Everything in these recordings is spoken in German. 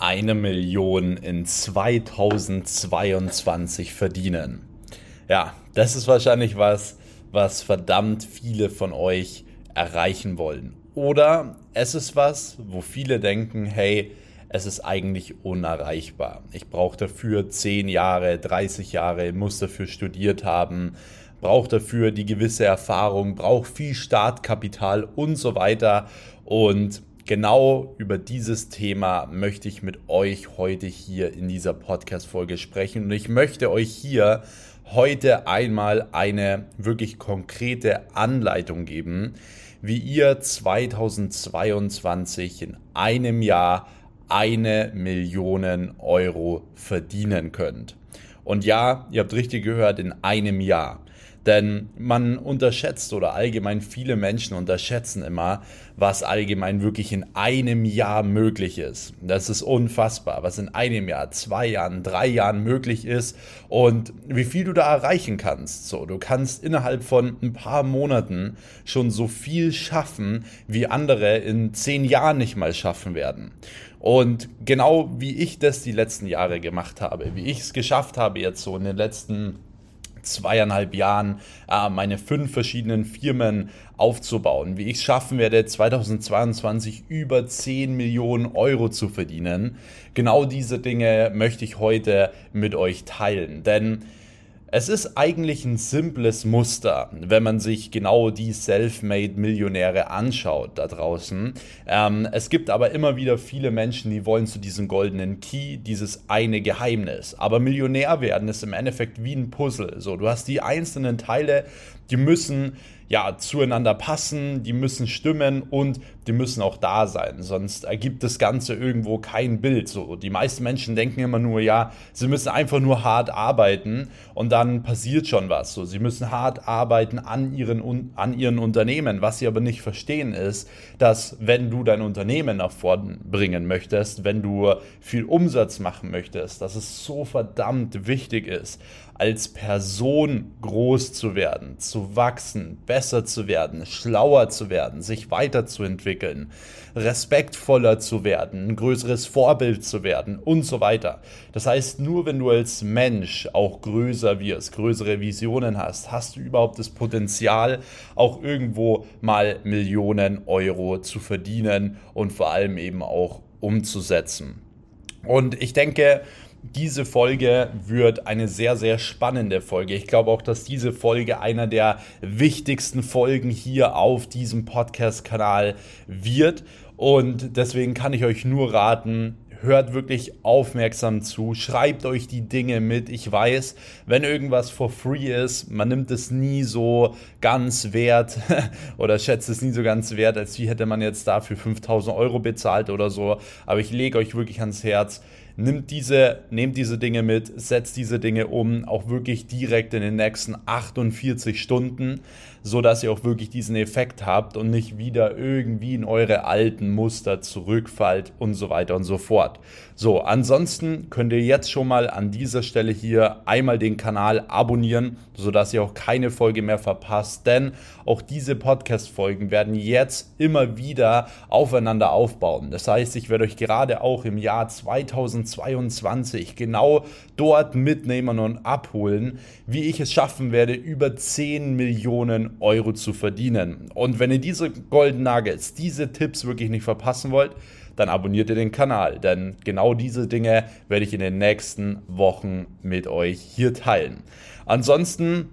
eine Million in 2022 verdienen. Ja, das ist wahrscheinlich was, was verdammt viele von euch erreichen wollen. Oder es ist was, wo viele denken, hey, es ist eigentlich unerreichbar. Ich brauche dafür 10 Jahre, 30 Jahre, muss dafür studiert haben, brauche dafür die gewisse Erfahrung, brauche viel Startkapital und so weiter. Und genau über dieses Thema möchte ich mit euch heute hier in dieser Podcast-Folge sprechen. Und ich möchte euch hier heute einmal eine wirklich konkrete Anleitung geben, wie ihr 2022 in einem Jahr eine Million Euro verdienen könnt. Und ja, ihr habt richtig gehört, in einem Jahr. Denn man unterschätzt oder allgemein viele Menschen unterschätzen immer, was allgemein wirklich in einem Jahr möglich ist. Das ist unfassbar, was in einem Jahr, zwei Jahren, drei Jahren möglich ist und wie viel du da erreichen kannst. So, du kannst innerhalb von ein paar Monaten schon so viel schaffen, wie andere in zehn Jahren nicht mal schaffen werden. Und genau wie ich das die letzten Jahre gemacht habe, wie ich es geschafft habe jetzt so in den letzten zweieinhalb Jahren äh, meine fünf verschiedenen Firmen aufzubauen, wie ich es schaffen werde, 2022 über 10 Millionen Euro zu verdienen. Genau diese Dinge möchte ich heute mit euch teilen, denn es ist eigentlich ein simples Muster, wenn man sich genau die Self-Made-Millionäre anschaut da draußen. Ähm, es gibt aber immer wieder viele Menschen, die wollen zu diesem goldenen Key, dieses eine Geheimnis. Aber Millionär werden ist im Endeffekt wie ein Puzzle. So, du hast die einzelnen Teile, die müssen ja, zueinander passen, die müssen stimmen und die müssen auch da sein. Sonst ergibt das Ganze irgendwo kein Bild. So, die meisten Menschen denken immer nur, ja, sie müssen einfach nur hart arbeiten und dann passiert schon was. So, sie müssen hart arbeiten an ihren, an ihren Unternehmen. Was sie aber nicht verstehen ist, dass wenn du dein Unternehmen nach vorn bringen möchtest, wenn du viel Umsatz machen möchtest, dass es so verdammt wichtig ist, als Person groß zu werden, zu wachsen, besser zu werden, schlauer zu werden, sich weiterzuentwickeln, respektvoller zu werden, ein größeres Vorbild zu werden und so weiter. Das heißt, nur wenn du als Mensch auch größer wirst, größere Visionen hast, hast du überhaupt das Potenzial, auch irgendwo mal Millionen Euro zu verdienen und vor allem eben auch umzusetzen. Und ich denke, diese Folge wird eine sehr, sehr spannende Folge. Ich glaube auch, dass diese Folge einer der wichtigsten Folgen hier auf diesem Podcast-Kanal wird. Und deswegen kann ich euch nur raten, hört wirklich aufmerksam zu, schreibt euch die Dinge mit. Ich weiß, wenn irgendwas for free ist, man nimmt es nie so ganz wert oder schätzt es nie so ganz wert, als wie hätte man jetzt dafür 5000 Euro bezahlt oder so. Aber ich lege euch wirklich ans Herz, nimmt diese, nehmt diese Dinge mit, setzt diese Dinge um, auch wirklich direkt in den nächsten 48 Stunden, so dass ihr auch wirklich diesen Effekt habt und nicht wieder irgendwie in eure alten Muster zurückfallt und so weiter und so fort. So, ansonsten könnt ihr jetzt schon mal an dieser Stelle hier einmal den Kanal abonnieren, so dass ihr auch keine Folge mehr verpasst, denn auch diese Podcast Folgen werden jetzt immer wieder aufeinander aufbauen. Das heißt, ich werde euch gerade auch im Jahr 2020 2022 genau dort mitnehmen und abholen, wie ich es schaffen werde, über 10 Millionen Euro zu verdienen. Und wenn ihr diese Golden Nuggets, diese Tipps wirklich nicht verpassen wollt, dann abonniert ihr den Kanal, denn genau diese Dinge werde ich in den nächsten Wochen mit euch hier teilen. Ansonsten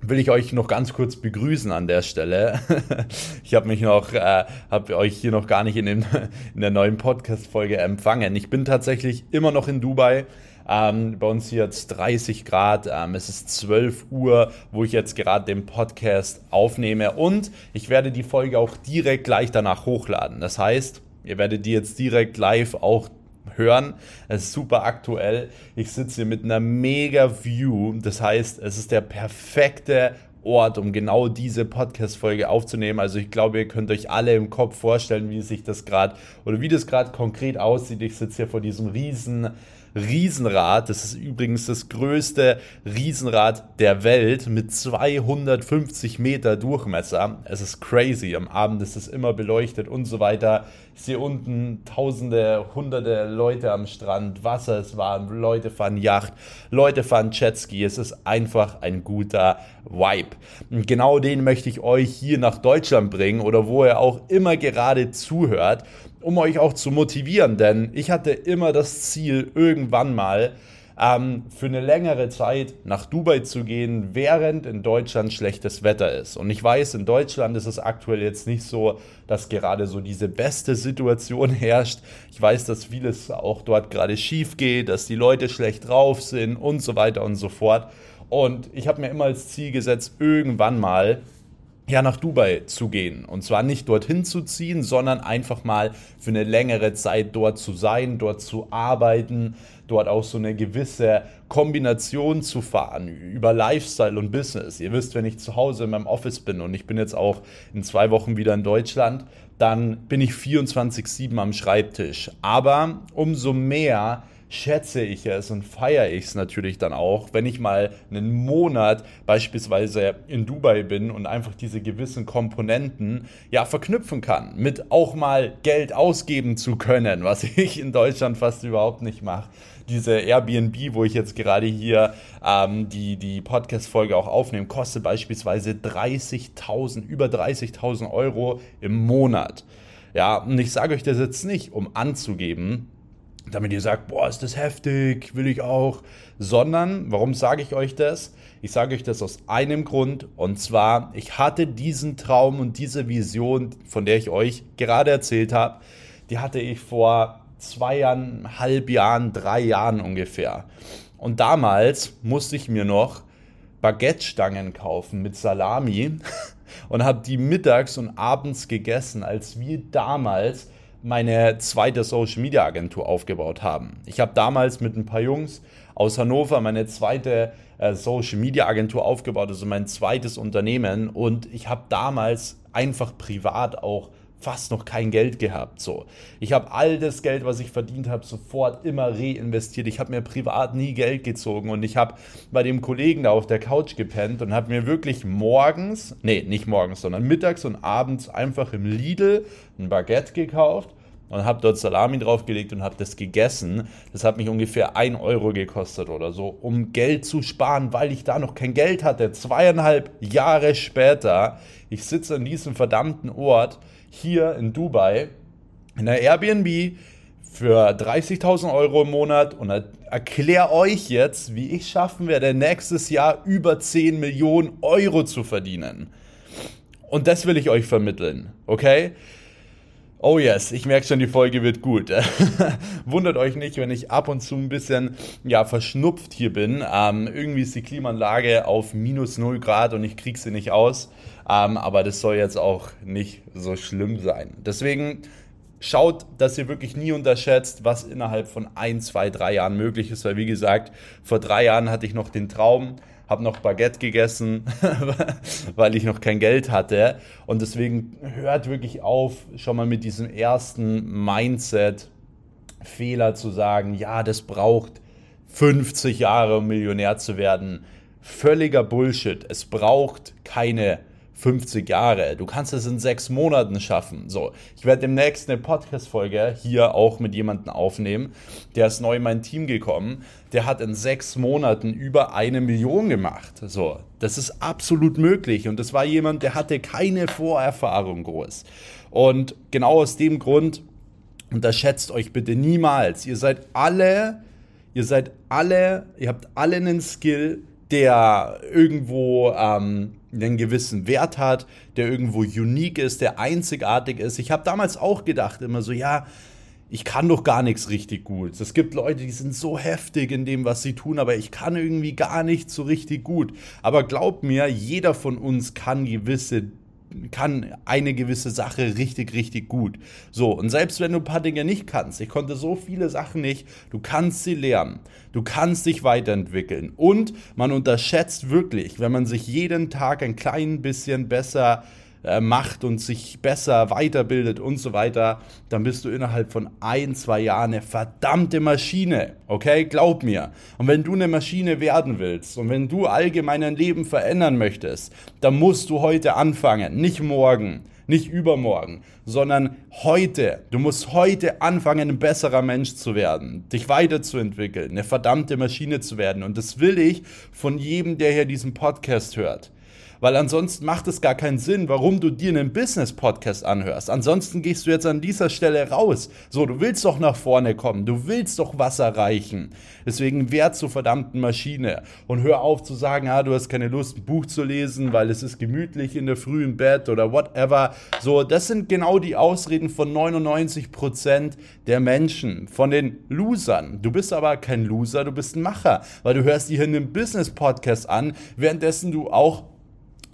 will ich euch noch ganz kurz begrüßen an der Stelle. ich habe mich noch, äh, habe euch hier noch gar nicht in, dem, in der neuen Podcast-Folge empfangen. Ich bin tatsächlich immer noch in Dubai. Ähm, bei uns hier jetzt 30 Grad. Ähm, es ist 12 Uhr, wo ich jetzt gerade den Podcast aufnehme. Und ich werde die Folge auch direkt gleich danach hochladen. Das heißt, ihr werdet die jetzt direkt live auch hören. Es ist super aktuell. Ich sitze hier mit einer mega View. Das heißt, es ist der perfekte Ort, um genau diese Podcast-Folge aufzunehmen. Also ich glaube, ihr könnt euch alle im Kopf vorstellen, wie sich das gerade oder wie das gerade konkret aussieht. Ich sitze hier vor diesem riesen Riesenrad. Das ist übrigens das größte Riesenrad der Welt mit 250 Meter Durchmesser. Es ist crazy. Am Abend ist es immer beleuchtet und so weiter. Ich sehe unten tausende, hunderte Leute am Strand. Wasser ist warm. Leute fahren Yacht. Leute fahren Jetski. Es ist einfach ein guter Vibe. Und genau den möchte ich euch hier nach Deutschland bringen oder wo ihr auch immer gerade zuhört um euch auch zu motivieren, denn ich hatte immer das Ziel, irgendwann mal ähm, für eine längere Zeit nach Dubai zu gehen, während in Deutschland schlechtes Wetter ist. Und ich weiß, in Deutschland ist es aktuell jetzt nicht so, dass gerade so diese beste Situation herrscht. Ich weiß, dass vieles auch dort gerade schief geht, dass die Leute schlecht drauf sind und so weiter und so fort. Und ich habe mir immer als Ziel gesetzt, irgendwann mal ja, nach Dubai zu gehen. Und zwar nicht dorthin zu ziehen, sondern einfach mal für eine längere Zeit dort zu sein, dort zu arbeiten, dort auch so eine gewisse Kombination zu fahren über Lifestyle und Business. Ihr wisst, wenn ich zu Hause in meinem Office bin und ich bin jetzt auch in zwei Wochen wieder in Deutschland, dann bin ich 24-7 am Schreibtisch. Aber umso mehr schätze ich es und feiere ich es natürlich dann auch, wenn ich mal einen Monat beispielsweise in Dubai bin und einfach diese gewissen Komponenten ja verknüpfen kann, mit auch mal Geld ausgeben zu können, was ich in Deutschland fast überhaupt nicht mache. Diese Airbnb, wo ich jetzt gerade hier ähm, die, die Podcast-Folge auch aufnehme, kostet beispielsweise 30.000, über 30.000 Euro im Monat. Ja, und ich sage euch das jetzt nicht, um anzugeben, damit ihr sagt, boah, ist das heftig, will ich auch, sondern, warum sage ich euch das? Ich sage euch das aus einem Grund und zwar, ich hatte diesen Traum und diese Vision, von der ich euch gerade erzählt habe, die hatte ich vor zweieinhalb Jahren, drei Jahren ungefähr. Und damals musste ich mir noch Baguette-Stangen kaufen mit Salami und habe die mittags und abends gegessen, als wir damals meine zweite Social Media Agentur aufgebaut haben. Ich habe damals mit ein paar Jungs aus Hannover meine zweite äh, Social Media Agentur aufgebaut, also mein zweites Unternehmen und ich habe damals einfach privat auch fast noch kein Geld gehabt. So, ich habe all das Geld, was ich verdient habe, sofort immer reinvestiert. Ich habe mir privat nie Geld gezogen und ich habe bei dem Kollegen da auf der Couch gepennt und habe mir wirklich morgens, nee, nicht morgens, sondern mittags und abends einfach im Lidl ein Baguette gekauft und habe dort Salami draufgelegt und habe das gegessen. Das hat mich ungefähr 1 Euro gekostet oder so, um Geld zu sparen, weil ich da noch kein Geld hatte. Zweieinhalb Jahre später, ich sitze an diesem verdammten Ort hier in Dubai in der Airbnb für 30.000 Euro im Monat und erkläre euch jetzt, wie ich schaffen werde, nächstes Jahr über 10 Millionen Euro zu verdienen. Und das will ich euch vermitteln, okay? Oh yes, ich merke schon, die Folge wird gut. Wundert euch nicht, wenn ich ab und zu ein bisschen ja, verschnupft hier bin. Ähm, irgendwie ist die Klimaanlage auf minus 0 Grad und ich kriege sie nicht aus. Ähm, aber das soll jetzt auch nicht so schlimm sein. Deswegen schaut, dass ihr wirklich nie unterschätzt, was innerhalb von ein, zwei, drei Jahren möglich ist. Weil wie gesagt, vor drei Jahren hatte ich noch den Traum, habe noch Baguette gegessen, weil ich noch kein Geld hatte. Und deswegen hört wirklich auf, schon mal mit diesem ersten Mindset-Fehler zu sagen, ja, das braucht 50 Jahre, um Millionär zu werden. Völliger Bullshit. Es braucht keine 50 Jahre. Du kannst es in sechs Monaten schaffen. So, ich werde demnächst eine Podcast-Folge hier auch mit jemandem aufnehmen. Der ist neu in mein Team gekommen. Der hat in sechs Monaten über eine Million gemacht. So, das ist absolut möglich. Und das war jemand, der hatte keine Vorerfahrung groß. Und genau aus dem Grund unterschätzt euch bitte niemals. Ihr seid alle, ihr seid alle, ihr habt alle einen Skill, der irgendwo ähm, einen gewissen Wert hat, der irgendwo unique ist, der einzigartig ist. Ich habe damals auch gedacht, immer so, ja, ich kann doch gar nichts richtig gut. Es gibt Leute, die sind so heftig in dem, was sie tun, aber ich kann irgendwie gar nicht so richtig gut. Aber glaubt mir, jeder von uns kann gewisse kann eine gewisse Sache richtig, richtig gut. So, und selbst wenn du ein paar Dinge nicht kannst, ich konnte so viele Sachen nicht, du kannst sie lernen, du kannst dich weiterentwickeln. Und man unterschätzt wirklich, wenn man sich jeden Tag ein klein bisschen besser äh, macht und sich besser weiterbildet und so weiter, dann bist du innerhalb von ein, zwei Jahren eine verdammte Maschine. Okay, glaub mir. Und wenn du eine Maschine werden willst und wenn du allgemein dein Leben verändern möchtest, dann musst du heute anfangen, nicht morgen nicht übermorgen, sondern heute. Du musst heute anfangen, ein besserer Mensch zu werden, dich weiterzuentwickeln, eine verdammte Maschine zu werden. Und das will ich von jedem, der hier diesen Podcast hört weil ansonsten macht es gar keinen Sinn, warum du dir einen Business-Podcast anhörst. Ansonsten gehst du jetzt an dieser Stelle raus. So, du willst doch nach vorne kommen, du willst doch was erreichen. Deswegen werd zur verdammten Maschine und hör auf zu sagen, ah, du hast keine Lust, ein Buch zu lesen, weil es ist gemütlich in der Früh im Bett oder whatever. So, das sind genau die Ausreden von 99% der Menschen, von den Losern. Du bist aber kein Loser, du bist ein Macher, weil du hörst dir hier einen Business-Podcast an, währenddessen du auch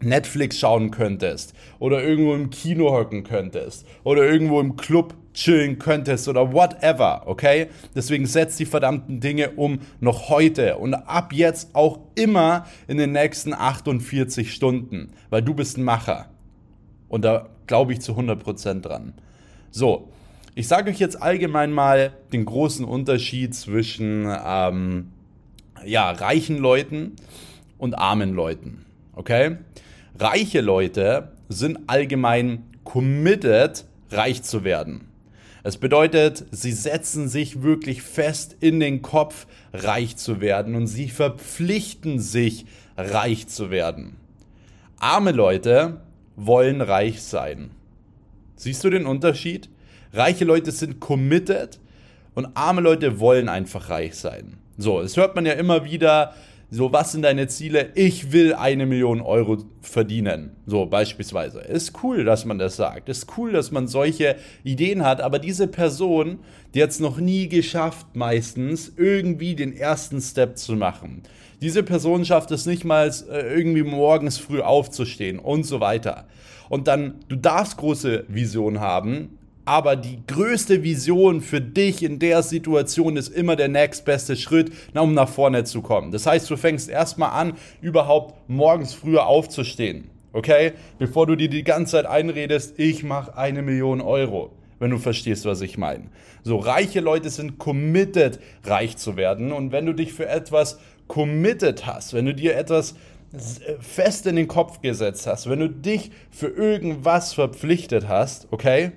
Netflix schauen könntest oder irgendwo im Kino hocken könntest oder irgendwo im Club chillen könntest oder whatever, okay? Deswegen setz die verdammten Dinge um noch heute und ab jetzt auch immer in den nächsten 48 Stunden, weil du bist ein Macher. Und da glaube ich zu 100% dran. So, ich sage euch jetzt allgemein mal den großen Unterschied zwischen ähm, ja, reichen Leuten und armen Leuten, okay? Reiche Leute sind allgemein committed, reich zu werden. Es bedeutet, sie setzen sich wirklich fest in den Kopf, reich zu werden und sie verpflichten sich, reich zu werden. Arme Leute wollen reich sein. Siehst du den Unterschied? Reiche Leute sind committed und arme Leute wollen einfach reich sein. So, es hört man ja immer wieder, so, was sind deine Ziele? Ich will eine Million Euro verdienen. So, beispielsweise. Ist cool, dass man das sagt. Ist cool, dass man solche Ideen hat. Aber diese Person, die hat es noch nie geschafft, meistens irgendwie den ersten Step zu machen. Diese Person schafft es nicht mal, äh, irgendwie morgens früh aufzustehen und so weiter. Und dann, du darfst große Visionen haben, aber die größte Vision für dich in der Situation ist immer der nächstbeste Schritt, um nach vorne zu kommen. Das heißt, du fängst erstmal an, überhaupt morgens früher aufzustehen. Okay? Bevor du dir die ganze Zeit einredest, ich mache eine Million Euro. Wenn du verstehst, was ich meine. So, reiche Leute sind committed, reich zu werden. Und wenn du dich für etwas committed hast, wenn du dir etwas fest in den Kopf gesetzt hast, wenn du dich für irgendwas verpflichtet hast, okay?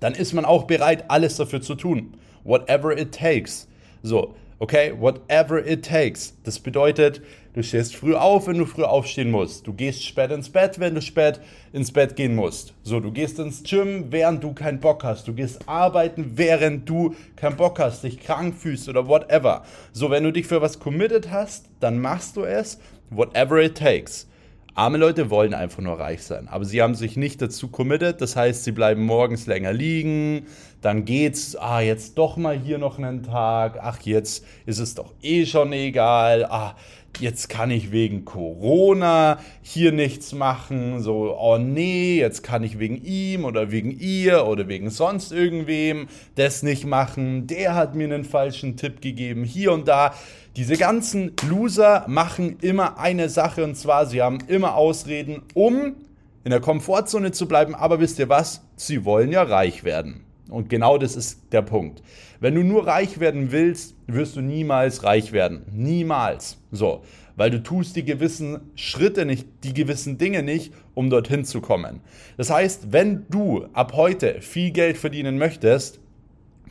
Dann ist man auch bereit, alles dafür zu tun. Whatever it takes. So, okay, whatever it takes. Das bedeutet, du stehst früh auf, wenn du früh aufstehen musst. Du gehst spät ins Bett, wenn du spät ins Bett gehen musst. So, du gehst ins Gym, während du keinen Bock hast. Du gehst arbeiten, während du keinen Bock hast, dich krank fühlst oder whatever. So, wenn du dich für was committed hast, dann machst du es, whatever it takes. Arme Leute wollen einfach nur reich sein, aber sie haben sich nicht dazu committed. Das heißt, sie bleiben morgens länger liegen, dann geht's, ah, jetzt doch mal hier noch einen Tag, ach, jetzt ist es doch eh schon egal, ah, jetzt kann ich wegen Corona hier nichts machen, so, oh nee, jetzt kann ich wegen ihm oder wegen ihr oder wegen sonst irgendwem das nicht machen, der hat mir einen falschen Tipp gegeben, hier und da. Diese ganzen Loser machen immer eine Sache und zwar, sie haben immer Ausreden, um in der Komfortzone zu bleiben, aber wisst ihr was? Sie wollen ja reich werden. Und genau das ist der Punkt. Wenn du nur reich werden willst, wirst du niemals reich werden. Niemals. So. Weil du tust die gewissen Schritte nicht, die gewissen Dinge nicht, um dorthin zu kommen. Das heißt, wenn du ab heute viel Geld verdienen möchtest,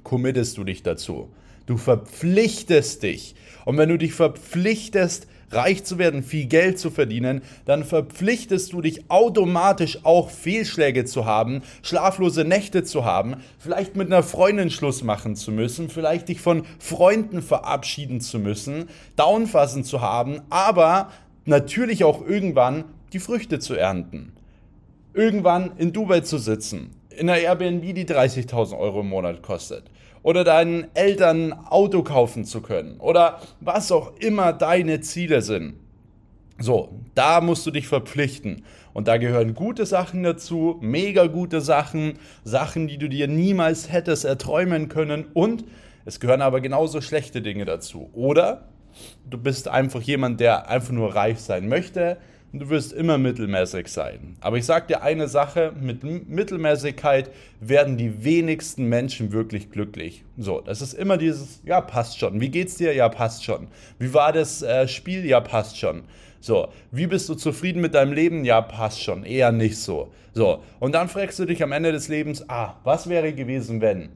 committest du dich dazu. Du verpflichtest dich. Und wenn du dich verpflichtest, reich zu werden, viel Geld zu verdienen, dann verpflichtest du dich automatisch auch Fehlschläge zu haben, schlaflose Nächte zu haben, vielleicht mit einer Freundin Schluss machen zu müssen, vielleicht dich von Freunden verabschieden zu müssen, Downfassen zu haben, aber natürlich auch irgendwann die Früchte zu ernten. Irgendwann in Dubai zu sitzen, in einer Airbnb, die 30.000 Euro im Monat kostet oder deinen Eltern ein Auto kaufen zu können oder was auch immer deine Ziele sind. So, da musst du dich verpflichten. Und da gehören gute Sachen dazu, mega gute Sachen, Sachen, die du dir niemals hättest erträumen können. Und es gehören aber genauso schlechte Dinge dazu. Oder du bist einfach jemand, der einfach nur reich sein möchte, und du wirst immer mittelmäßig sein. Aber ich sage dir eine Sache, mit Mittelmäßigkeit werden die wenigsten Menschen wirklich glücklich. So, das ist immer dieses, ja, passt schon. Wie geht's dir? Ja, passt schon. Wie war das äh, Spiel? Ja, passt schon. So, wie bist du zufrieden mit deinem Leben? Ja, passt schon. Eher nicht so. So, und dann fragst du dich am Ende des Lebens, ah, was wäre gewesen, wenn?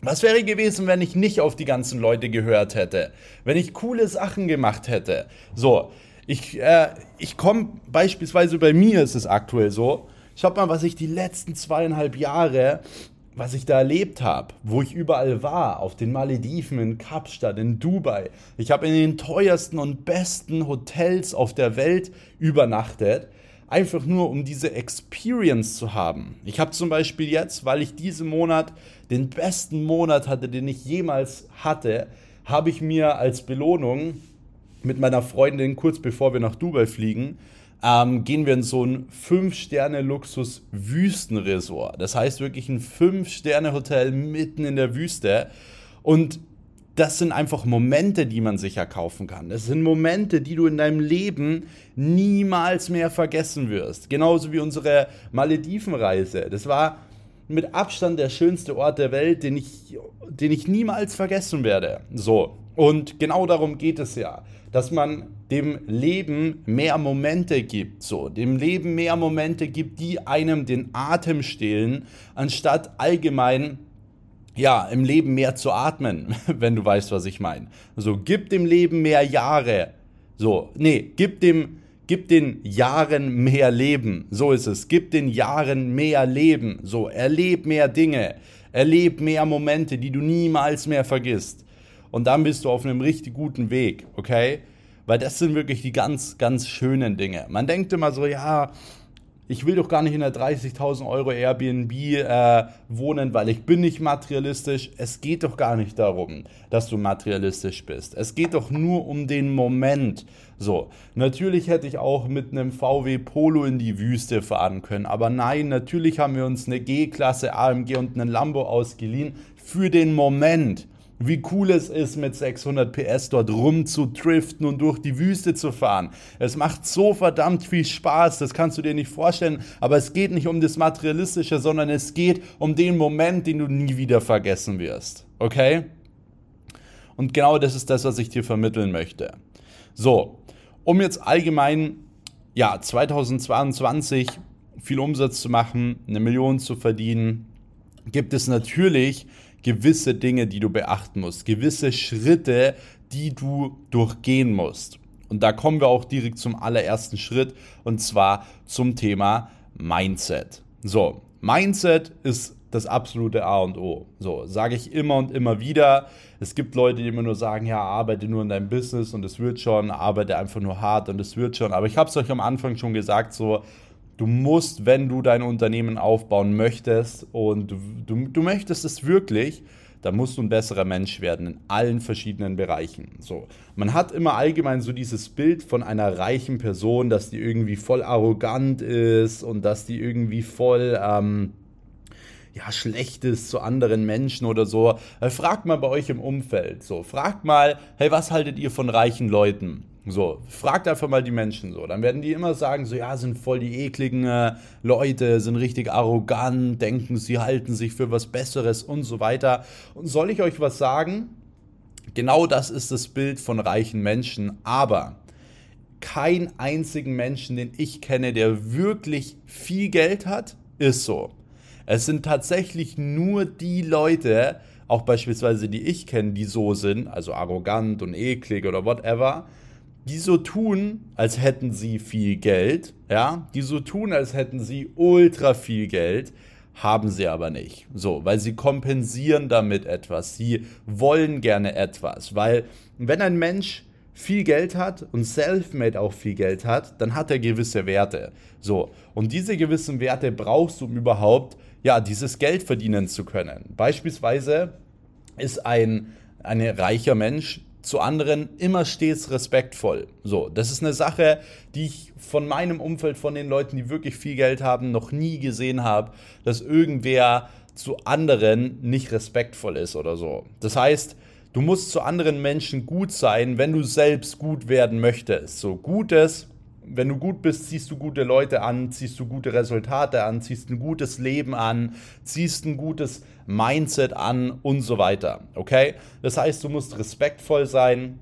Was wäre gewesen, wenn ich nicht auf die ganzen Leute gehört hätte? Wenn ich coole Sachen gemacht hätte? So, ich, äh, ich komme beispielsweise bei mir ist es aktuell so. Schaut mal, was ich die letzten zweieinhalb Jahre, was ich da erlebt habe, wo ich überall war, auf den Malediven, in Kapstadt, in Dubai. Ich habe in den teuersten und besten Hotels auf der Welt übernachtet einfach nur um diese Experience zu haben. Ich habe zum Beispiel jetzt, weil ich diesen Monat den besten Monat hatte, den ich jemals hatte, habe ich mir als Belohnung mit meiner Freundin, kurz bevor wir nach Dubai fliegen, ähm, gehen wir in so ein 5-Sterne-Luxus-Wüstenresort. Das heißt wirklich ein 5-Sterne-Hotel mitten in der Wüste. Und das sind einfach Momente, die man sich erkaufen kann. Das sind Momente, die du in deinem Leben niemals mehr vergessen wirst. Genauso wie unsere Maledivenreise. Das war mit Abstand der schönste Ort der Welt, den ich, den ich niemals vergessen werde. So. Und genau darum geht es ja dass man dem Leben mehr Momente gibt, so dem Leben mehr Momente gibt, die einem den Atem stehlen, anstatt allgemein ja, im Leben mehr zu atmen, wenn du weißt, was ich meine. So, gib dem Leben mehr Jahre. So, nee, gib dem, gib den Jahren mehr Leben. So ist es. Gib den Jahren mehr Leben. So, erleb mehr Dinge. Erleb mehr Momente, die du niemals mehr vergisst. Und dann bist du auf einem richtig guten Weg, okay? Weil das sind wirklich die ganz, ganz schönen Dinge. Man denkt immer so, ja, ich will doch gar nicht in der 30.000 Euro Airbnb äh, wohnen, weil ich bin nicht materialistisch. Es geht doch gar nicht darum, dass du materialistisch bist. Es geht doch nur um den Moment. So, natürlich hätte ich auch mit einem VW Polo in die Wüste fahren können, aber nein, natürlich haben wir uns eine G-Klasse AMG und einen Lambo ausgeliehen für den Moment wie cool es ist, mit 600 PS dort rumzutriften und durch die Wüste zu fahren. Es macht so verdammt viel Spaß, das kannst du dir nicht vorstellen, aber es geht nicht um das Materialistische, sondern es geht um den Moment, den du nie wieder vergessen wirst. Okay? Und genau das ist das, was ich dir vermitteln möchte. So, um jetzt allgemein, ja, 2022 viel Umsatz zu machen, eine Million zu verdienen, gibt es natürlich gewisse Dinge, die du beachten musst, gewisse Schritte, die du durchgehen musst. Und da kommen wir auch direkt zum allerersten Schritt und zwar zum Thema Mindset. So, Mindset ist das absolute A und O. So, sage ich immer und immer wieder. Es gibt Leute, die immer nur sagen, ja, arbeite nur in deinem Business und es wird schon, arbeite einfach nur hart und es wird schon. Aber ich habe es euch am Anfang schon gesagt, so, du musst, wenn du dein Unternehmen aufbauen möchtest und du, du, du, möchtest es wirklich, dann musst du ein besserer Mensch werden in allen verschiedenen Bereichen. So, man hat immer allgemein so dieses Bild von einer reichen Person, dass die irgendwie voll arrogant ist und dass die irgendwie voll ähm, ja, schlecht ist zu anderen Menschen oder so. Äh, fragt mal bei euch im Umfeld. So, fragt mal, hey, was haltet ihr von reichen Leuten? So, fragt einfach mal die Menschen so. Dann werden die immer sagen, so, ja, sind voll die ekligen äh, Leute, sind richtig arrogant, denken, sie halten sich für was Besseres und so weiter. Und soll ich euch was sagen? Genau das ist das Bild von reichen Menschen, aber kein einzigen Menschen, den ich kenne, der wirklich viel Geld hat, ist so. Es sind tatsächlich nur die Leute, auch beispielsweise die ich kenne, die so sind, also arrogant und eklig oder whatever, die so tun, als hätten sie viel Geld, ja, die so tun, als hätten sie ultra viel Geld, haben sie aber nicht. So, weil sie kompensieren damit etwas. Sie wollen gerne etwas, weil wenn ein Mensch viel Geld hat und Selfmade auch viel Geld hat, dann hat er gewisse Werte. So, und diese gewissen Werte brauchst du, um überhaupt ja, dieses Geld verdienen zu können. Beispielsweise ist ein ein reicher Mensch zu anderen immer stets respektvoll. So, das ist eine Sache, die ich von meinem Umfeld, von den Leuten, die wirklich viel Geld haben, noch nie gesehen habe, dass irgendwer zu anderen nicht respektvoll ist oder so. Das heißt, du musst zu anderen Menschen gut sein, wenn du selbst gut werden möchtest. So Gutes wenn du gut bist, ziehst du gute Leute an, ziehst du gute Resultate an, ziehst ein gutes Leben an, ziehst ein gutes Mindset an und so weiter. Okay? Das heißt, du musst respektvoll sein,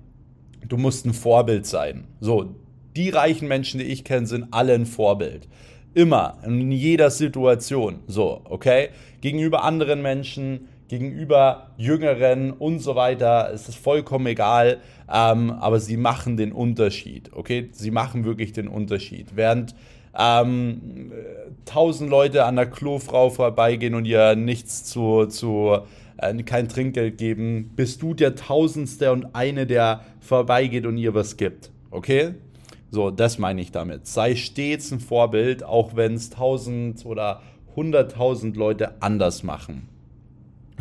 du musst ein Vorbild sein. So, die reichen Menschen, die ich kenne, sind alle ein Vorbild. Immer, in jeder Situation. So, okay? Gegenüber anderen Menschen, gegenüber Jüngeren und so weiter, ist es vollkommen egal, ähm, aber sie machen den Unterschied, okay? Sie machen wirklich den Unterschied. Während ähm, tausend Leute an der Klofrau vorbeigehen und ihr nichts zu, zu äh, kein Trinkgeld geben, bist du der Tausendste und eine, der vorbeigeht und ihr was gibt, okay? So, das meine ich damit. Sei stets ein Vorbild, auch wenn es tausend oder hunderttausend Leute anders machen.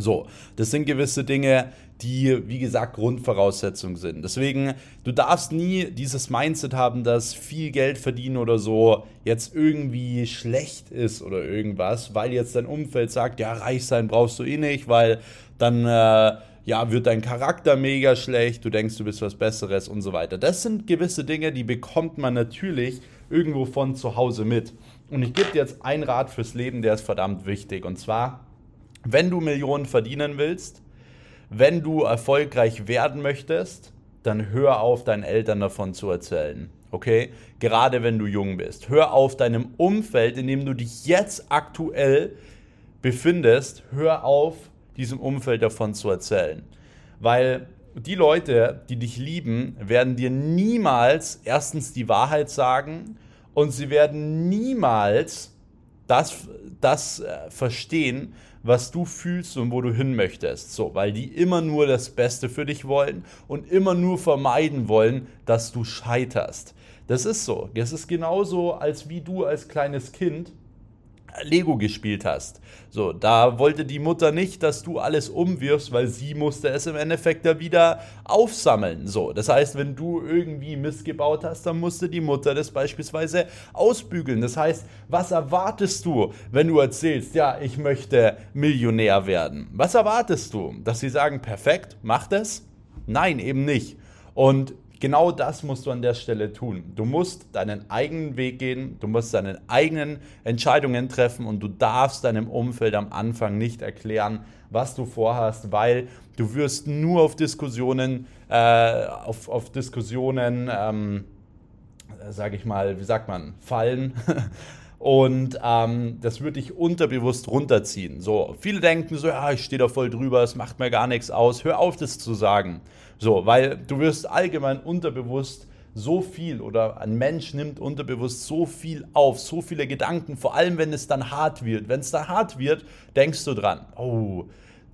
So, das sind gewisse Dinge, die, wie gesagt, Grundvoraussetzungen sind. Deswegen, du darfst nie dieses Mindset haben, dass viel Geld verdienen oder so jetzt irgendwie schlecht ist oder irgendwas, weil jetzt dein Umfeld sagt, ja, reich sein brauchst du eh nicht, weil dann äh, ja, wird dein Charakter mega schlecht, du denkst, du bist was Besseres und so weiter. Das sind gewisse Dinge, die bekommt man natürlich irgendwo von zu Hause mit. Und ich gebe dir jetzt einen Rat fürs Leben, der ist verdammt wichtig. Und zwar, wenn du Millionen verdienen willst, wenn du erfolgreich werden möchtest, dann hör auf, deinen Eltern davon zu erzählen. Okay? Gerade wenn du jung bist. Hör auf deinem Umfeld, in dem du dich jetzt aktuell befindest, hör auf, diesem Umfeld davon zu erzählen. Weil die Leute, die dich lieben, werden dir niemals erstens die Wahrheit sagen und sie werden niemals das, das äh, verstehen, was du fühlst und wo du hin möchtest. So, weil die immer nur das Beste für dich wollen und immer nur vermeiden wollen, dass du scheiterst. Das ist so. Das ist genauso, als wie du als kleines Kind Lego gespielt hast. So, da wollte die Mutter nicht, dass du alles umwirfst, weil sie musste es im Endeffekt da wieder aufsammeln. So, das heißt, wenn du irgendwie Mist gebaut hast, dann musste die Mutter das beispielsweise ausbügeln. Das heißt, was erwartest du, wenn du erzählst, ja, ich möchte Millionär werden? Was erwartest du? Dass sie sagen, perfekt, mach das? Nein, eben nicht. Und Genau das musst du an der Stelle tun. Du musst deinen eigenen Weg gehen, du musst deine eigenen Entscheidungen treffen und du darfst deinem Umfeld am Anfang nicht erklären, was du vorhast, weil du wirst nur auf Diskussionen, äh, auf, auf Diskussionen, ähm, sage ich mal, wie sagt man, fallen. Und ähm, das würde dich unterbewusst runterziehen. So, viele denken so, ja, ich stehe da voll drüber, es macht mir gar nichts aus. Hör auf, das zu sagen. So, weil du wirst allgemein unterbewusst so viel oder ein Mensch nimmt unterbewusst so viel auf, so viele Gedanken, vor allem wenn es dann hart wird. Wenn es dann hart wird, denkst du dran, oh,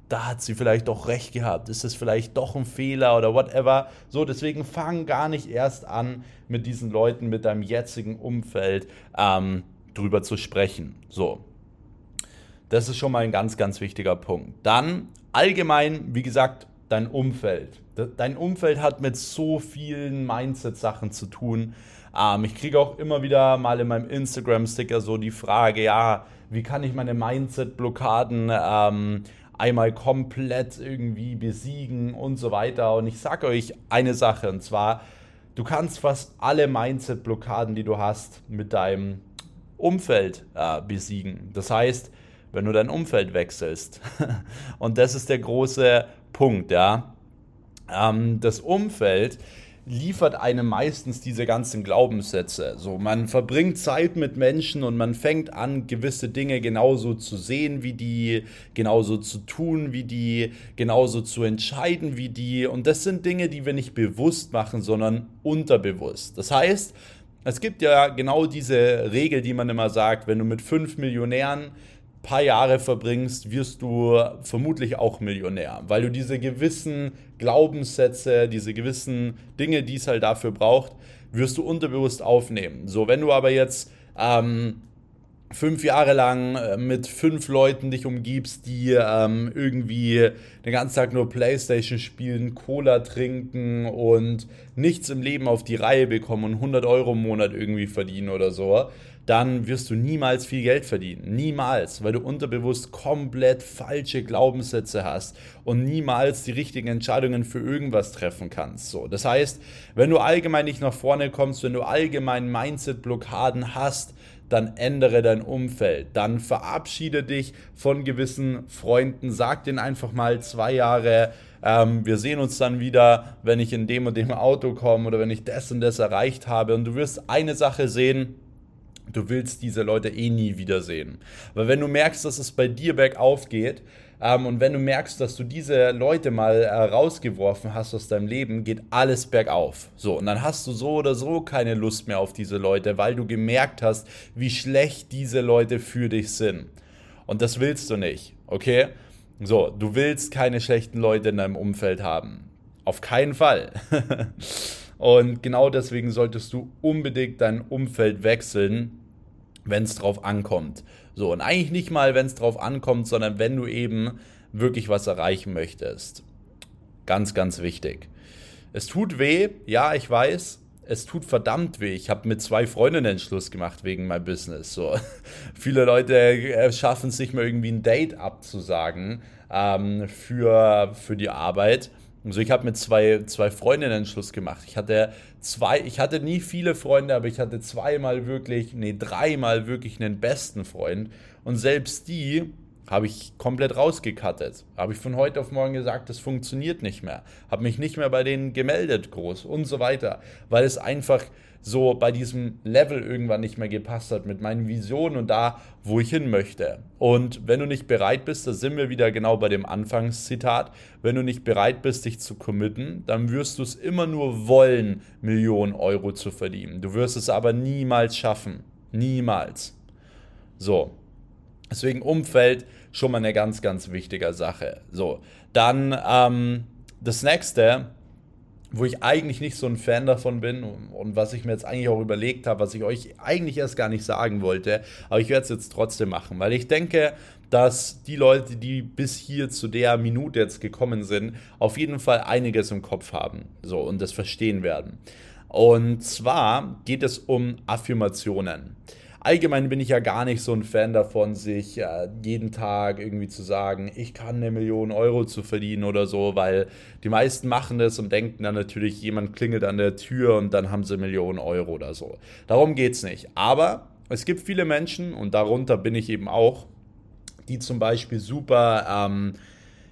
da hat sie vielleicht doch recht gehabt, ist es vielleicht doch ein Fehler oder whatever. So, deswegen fang gar nicht erst an, mit diesen Leuten, mit deinem jetzigen Umfeld ähm, drüber zu sprechen. So. Das ist schon mal ein ganz, ganz wichtiger Punkt. Dann allgemein, wie gesagt, dein Umfeld. Dein Umfeld hat mit so vielen Mindset-Sachen zu tun. Ähm, ich kriege auch immer wieder mal in meinem Instagram-Sticker so die Frage, ja, wie kann ich meine Mindset-Blockaden ähm, einmal komplett irgendwie besiegen und so weiter. Und ich sage euch eine Sache, und zwar, du kannst fast alle Mindset-Blockaden, die du hast, mit deinem Umfeld äh, besiegen. Das heißt, wenn du dein Umfeld wechselst. und das ist der große Punkt, ja. Ähm, das Umfeld liefert einem meistens diese ganzen Glaubenssätze. So, man verbringt Zeit mit Menschen und man fängt an, gewisse Dinge genauso zu sehen wie die, genauso zu tun wie die, genauso zu entscheiden wie die. Und das sind Dinge, die wir nicht bewusst machen, sondern unterbewusst. Das heißt, es gibt ja genau diese Regel, die man immer sagt, wenn du mit fünf Millionären paar Jahre verbringst, wirst du vermutlich auch Millionär, weil du diese gewissen Glaubenssätze, diese gewissen Dinge, die es halt dafür braucht, wirst du unterbewusst aufnehmen. So, wenn du aber jetzt ähm, fünf Jahre lang äh, mit fünf Leuten dich umgibst, die ähm, irgendwie den ganzen Tag nur Playstation spielen, Cola trinken und nichts im Leben auf die Reihe bekommen und 100 Euro im Monat irgendwie verdienen oder so, dann wirst du niemals viel Geld verdienen. Niemals, weil du unterbewusst komplett falsche Glaubenssätze hast und niemals die richtigen Entscheidungen für irgendwas treffen kannst. So, das heißt, wenn du allgemein nicht nach vorne kommst, wenn du allgemein Mindset-Blockaden hast, dann ändere dein Umfeld, dann verabschiede dich von gewissen Freunden, sag denen einfach mal zwei Jahre, ähm, wir sehen uns dann wieder, wenn ich in dem und dem Auto komme oder wenn ich das und das erreicht habe. Und du wirst eine Sache sehen, du willst diese Leute eh nie wiedersehen. Weil wenn du merkst, dass es bei dir bergauf geht, ähm, und wenn du merkst, dass du diese Leute mal äh, rausgeworfen hast aus deinem Leben, geht alles bergauf. So, und dann hast du so oder so keine Lust mehr auf diese Leute, weil du gemerkt hast, wie schlecht diese Leute für dich sind. Und das willst du nicht, okay? So, du willst keine schlechten Leute in deinem Umfeld haben. Auf keinen Fall. und genau deswegen solltest du unbedingt dein Umfeld wechseln, wenn es drauf ankommt. So, und eigentlich nicht mal, wenn es drauf ankommt, sondern wenn du eben wirklich was erreichen möchtest. Ganz, ganz wichtig. Es tut weh, ja, ich weiß. Es tut verdammt weh. Ich habe mit zwei Freundinnen Schluss gemacht wegen meinem Business. So. Viele Leute äh, schaffen es nicht mehr irgendwie ein Date abzusagen ähm, für, für die Arbeit also ich habe mit zwei, zwei Freundinnen Schluss gemacht. Ich hatte zwei, ich hatte nie viele Freunde, aber ich hatte zweimal wirklich, nee, dreimal wirklich einen besten Freund. Und selbst die habe ich komplett rausgekattet. Habe ich von heute auf morgen gesagt, das funktioniert nicht mehr. Habe mich nicht mehr bei denen gemeldet, groß und so weiter. Weil es einfach so bei diesem Level irgendwann nicht mehr gepasst hat mit meinen Visionen und da, wo ich hin möchte. Und wenn du nicht bereit bist, da sind wir wieder genau bei dem Anfangszitat, wenn du nicht bereit bist, dich zu committen, dann wirst du es immer nur wollen, Millionen Euro zu verdienen. Du wirst es aber niemals schaffen. Niemals. So. Deswegen Umfeld schon mal eine ganz, ganz wichtige Sache. So. Dann ähm, das nächste wo ich eigentlich nicht so ein Fan davon bin und, was ich mir jetzt eigentlich auch überlegt habe, was ich euch eigentlich erst gar nicht sagen wollte, aber ich werde es jetzt trotzdem machen, weil ich denke, dass die Leute, die bis hier zu der Minute jetzt gekommen sind, auf jeden Fall einiges im Kopf haben so und das verstehen werden. Und zwar geht es um Affirmationen allgemein bin ich ja gar nicht so ein Fan davon, sich äh, jeden Tag irgendwie zu sagen, ich kann eine Million Euro zu verdienen oder so, weil die meisten machen das und denken dann natürlich, jemand klingelt an der Tür und dann haben sie Millionen Euro oder so. Darum geht es nicht. Aber es gibt viele Menschen und darunter bin ich eben auch, die zum Beispiel super ähm,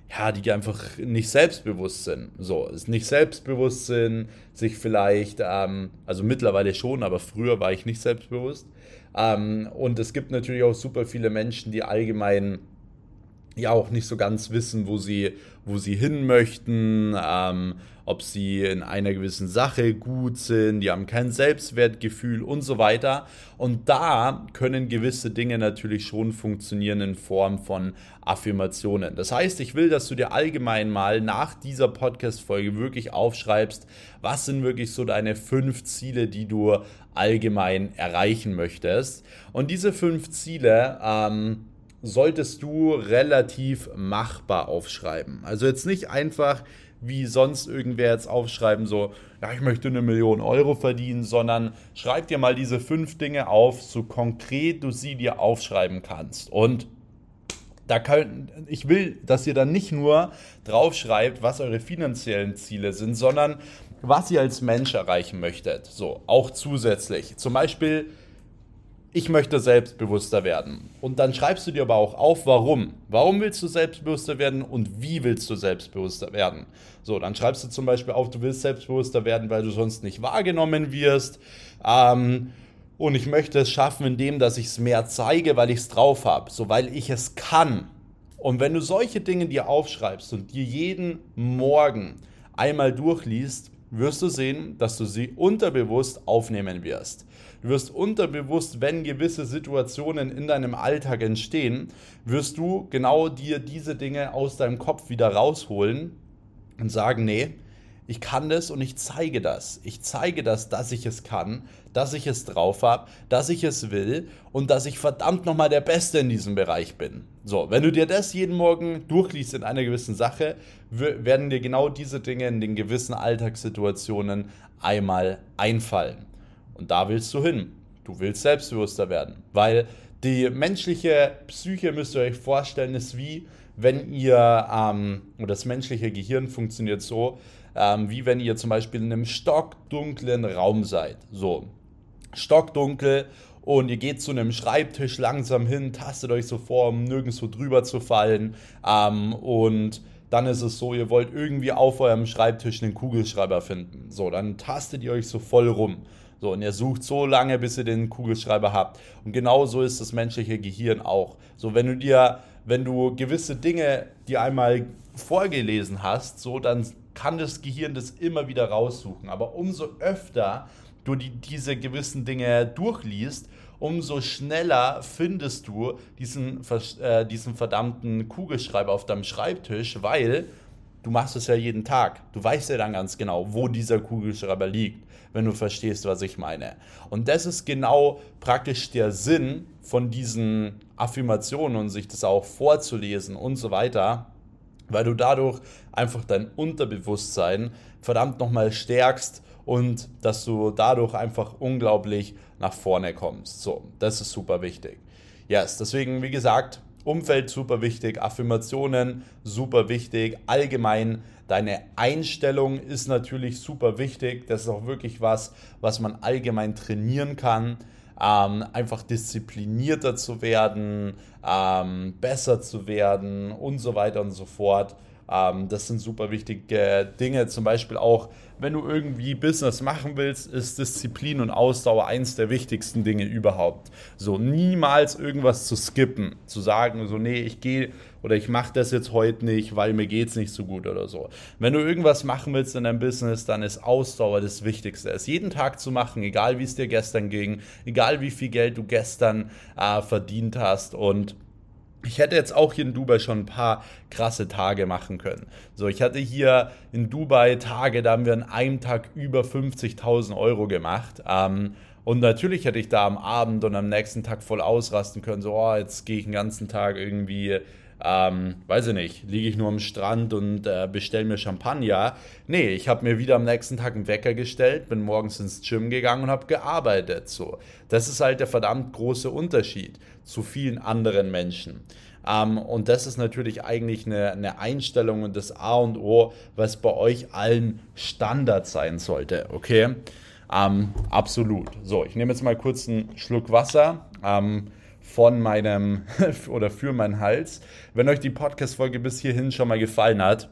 ja, die einfach nicht selbstbewusst sind. So, ist nicht selbstbewusst sind, sich vielleicht, ähm, also mittlerweile schon, aber früher war ich nicht selbstbewusst, ähm, und es gibt natürlich auch super viele Menschen, die allgemein ja auch nicht so ganz wissen, wo sie, wo sie hin möchten, ähm, ob sie in einer gewissen Sache gut sind, die haben kein Selbstwertgefühl und so weiter. Und da können gewisse Dinge natürlich schon funktionieren in Form von Affirmationen. Das heißt, ich will, dass du dir allgemein mal nach dieser Podcast-Folge wirklich aufschreibst, was sind wirklich so deine fünf Ziele, die du allgemein erreichen möchtest. Und diese fünf Ziele, ähm, solltest du relativ machbar aufschreiben. Also jetzt nicht einfach wie sonst irgendwer jetzt aufschreiben, so, ja, ich möchte eine Million Euro verdienen, sondern schreib dir mal diese fünf Dinge auf, so konkret du sie dir aufschreiben kannst. Und da kann, ich will, dass ihr dann nicht nur draufschreibt, was eure finanziellen Ziele sind, sondern was ihr als Mensch erreichen möchtet. So, auch zusätzlich. Zum Beispiel, ich möchte selbstbewusster werden. Und dann schreibst du dir aber auch auf, warum. Warum willst du selbstbewusster werden und wie willst du selbstbewusster werden? So, dann schreibst du zum Beispiel auf, du willst selbstbewusster werden, weil du sonst nicht wahrgenommen wirst. Ähm, und ich möchte es schaffen, indem dass ich es mehr zeige, weil ich es drauf habe, so weil ich es kann. Und wenn du solche Dinge dir aufschreibst und dir jeden Morgen einmal durchliest, wirst du sehen, dass du sie unterbewusst aufnehmen wirst. Du wirst unterbewusst, wenn gewisse Situationen in deinem Alltag entstehen, wirst du genau dir diese Dinge aus deinem Kopf wieder rausholen und sagen, nee, ich kann das und ich zeige das. Ich zeige das, dass ich es kann, dass ich es drauf habe, dass ich es will und dass ich verdammt nochmal der Beste in diesem Bereich bin. So, wenn du dir das jeden Morgen durchliest in einer gewissen Sache, werden dir genau diese Dinge in den gewissen Alltagssituationen einmal einfallen. Und da willst du hin. Du willst selbstbewusster werden, weil die menschliche Psyche, müsst ihr euch vorstellen, ist wie, wenn ihr, ähm, das menschliche Gehirn funktioniert so, ähm, wie wenn ihr zum Beispiel in einem stockdunklen Raum seid. So, stockdunkel und ihr geht zu einem Schreibtisch langsam hin, tastet euch so vor, um nirgendwo drüber zu fallen. Ähm, und dann ist es so, ihr wollt irgendwie auf eurem Schreibtisch einen Kugelschreiber finden. So, dann tastet ihr euch so voll rum. So, und ihr sucht so lange, bis ihr den Kugelschreiber habt. Und genau so ist das menschliche Gehirn auch. So, wenn du dir, wenn du gewisse Dinge dir einmal vorgelesen hast, so, dann kann das Gehirn das immer wieder raussuchen. Aber umso öfter du die, diese gewissen Dinge durchliest, umso schneller findest du diesen, äh, diesen verdammten Kugelschreiber auf deinem Schreibtisch, weil du machst es ja jeden Tag. Du weißt ja dann ganz genau, wo dieser Kugelschreiber liegt, wenn du verstehst, was ich meine. Und das ist genau praktisch der Sinn von diesen Affirmationen und sich das auch vorzulesen und so weiter, weil du dadurch einfach dein Unterbewusstsein verdammt nochmal stärkst und dass du dadurch einfach unglaublich nach vorne kommst. So, das ist super wichtig. Yes, deswegen, wie gesagt, Umfeld super wichtig, Affirmationen super wichtig, allgemein deine Einstellung ist natürlich super wichtig. Das ist auch wirklich was, was man allgemein trainieren kann. Ähm, einfach disziplinierter zu werden, ähm, besser zu werden und so weiter und so fort. Ähm, das sind super wichtige Dinge. Zum Beispiel auch, wenn du irgendwie Business machen willst, ist Disziplin und Ausdauer eins der wichtigsten Dinge überhaupt. So niemals irgendwas zu skippen, zu sagen, so nee, ich gehe oder ich mache das jetzt heute nicht, weil mir geht es nicht so gut oder so. Wenn du irgendwas machen willst in deinem Business, dann ist Ausdauer das Wichtigste. Es jeden Tag zu machen, egal wie es dir gestern ging, egal wie viel Geld du gestern äh, verdient hast und ich hätte jetzt auch hier in Dubai schon ein paar krasse Tage machen können. So, ich hatte hier in Dubai Tage, da haben wir an einem Tag über 50.000 Euro gemacht. Ähm, und natürlich hätte ich da am Abend und am nächsten Tag voll ausrasten können. So, oh, jetzt gehe ich den ganzen Tag irgendwie ähm, weiß ich nicht, liege ich nur am Strand und äh, bestelle mir Champagner. Nee, ich habe mir wieder am nächsten Tag einen Wecker gestellt, bin morgens ins Gym gegangen und habe gearbeitet. So. Das ist halt der verdammt große Unterschied zu vielen anderen Menschen. Ähm, und das ist natürlich eigentlich eine, eine Einstellung und das A und O, was bei euch allen Standard sein sollte. Okay? Ähm, absolut. So, ich nehme jetzt mal kurz einen Schluck Wasser. Ähm, von meinem oder für meinen Hals. Wenn euch die Podcast-Folge bis hierhin schon mal gefallen hat,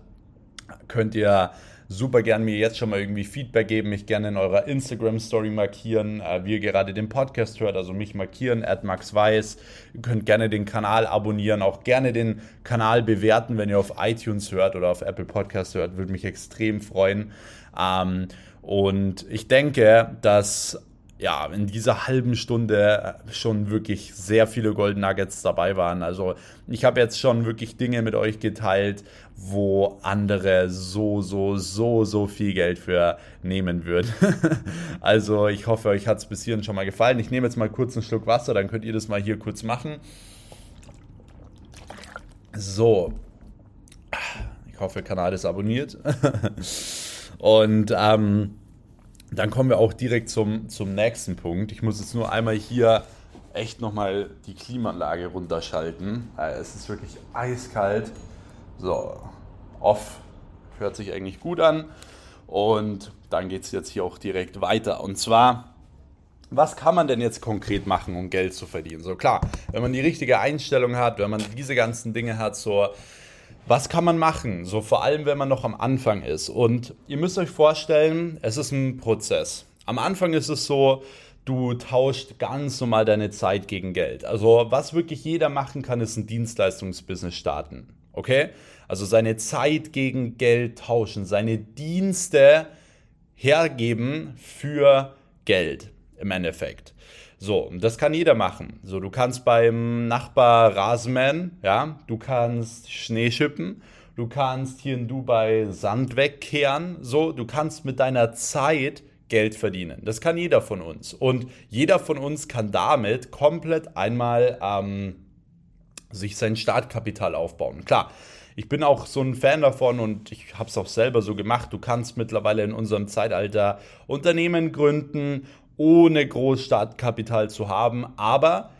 könnt ihr super gern mir jetzt schon mal irgendwie Feedback geben, mich gerne in eurer Instagram-Story markieren, äh, wie ihr gerade den Podcast hört, also mich markieren, at Max. Ihr könnt gerne den Kanal abonnieren, auch gerne den Kanal bewerten, wenn ihr auf iTunes hört oder auf Apple Podcast hört, würde mich extrem freuen. Ähm, und ich denke, dass ja, in dieser halben Stunde äh, schon wirklich sehr viele Golden Nuggets dabei waren. Also ich habe jetzt schon wirklich Dinge mit euch geteilt, wo andere so, so, so, so viel Geld für nehmen würden. also ich hoffe, euch hat es bis hierhin schon mal gefallen. Ich nehme jetzt mal kurz einen Schluck Wasser, dann könnt ihr das mal hier kurz machen. So. Ich hoffe, Kanal ist abonniert. Und ähm, dann kommen wir auch direkt zum, zum nächsten Punkt. Ich muss jetzt nur einmal hier echt nochmal die Klimaanlage runterschalten. Äh, es ist wirklich eiskalt. So, off hört sich eigentlich gut an. Und dann geht es jetzt hier auch direkt weiter. Und zwar, was kann man denn jetzt konkret machen, um Geld zu verdienen? So klar, wenn man die richtige Einstellung hat, wenn man diese ganzen Dinge hat, so was kann man machen? So vor allem, wenn man noch am Anfang ist. Und ihr müsst euch vorstellen, es ist ein Prozess. Am Anfang ist es so, du tauscht ganz normal deine Zeit gegen Geld. Also was wirklich jeder machen kann, ist ein Dienstleistungsbusiness starten. Okay? Also seine Zeit gegen Geld tauschen, seine Dienste hergeben für Geld im Endeffekt. So, das kann jeder machen. So, du kannst beim Nachbar Rasenmähen, ja, du kannst Schnee schippen, du kannst hier in Dubai Sand wegkehren, so, du kannst mit deiner Zeit Geld verdienen. Das kann jeder von uns. Und jeder von uns kann damit komplett einmal ähm, sich sein Startkapital aufbauen. Klar, ich bin auch so ein Fan davon und ich habe es auch selber so gemacht. Du kannst mittlerweile in unserem Zeitalter Unternehmen gründen, ohne Großstartkapital zu haben. Aber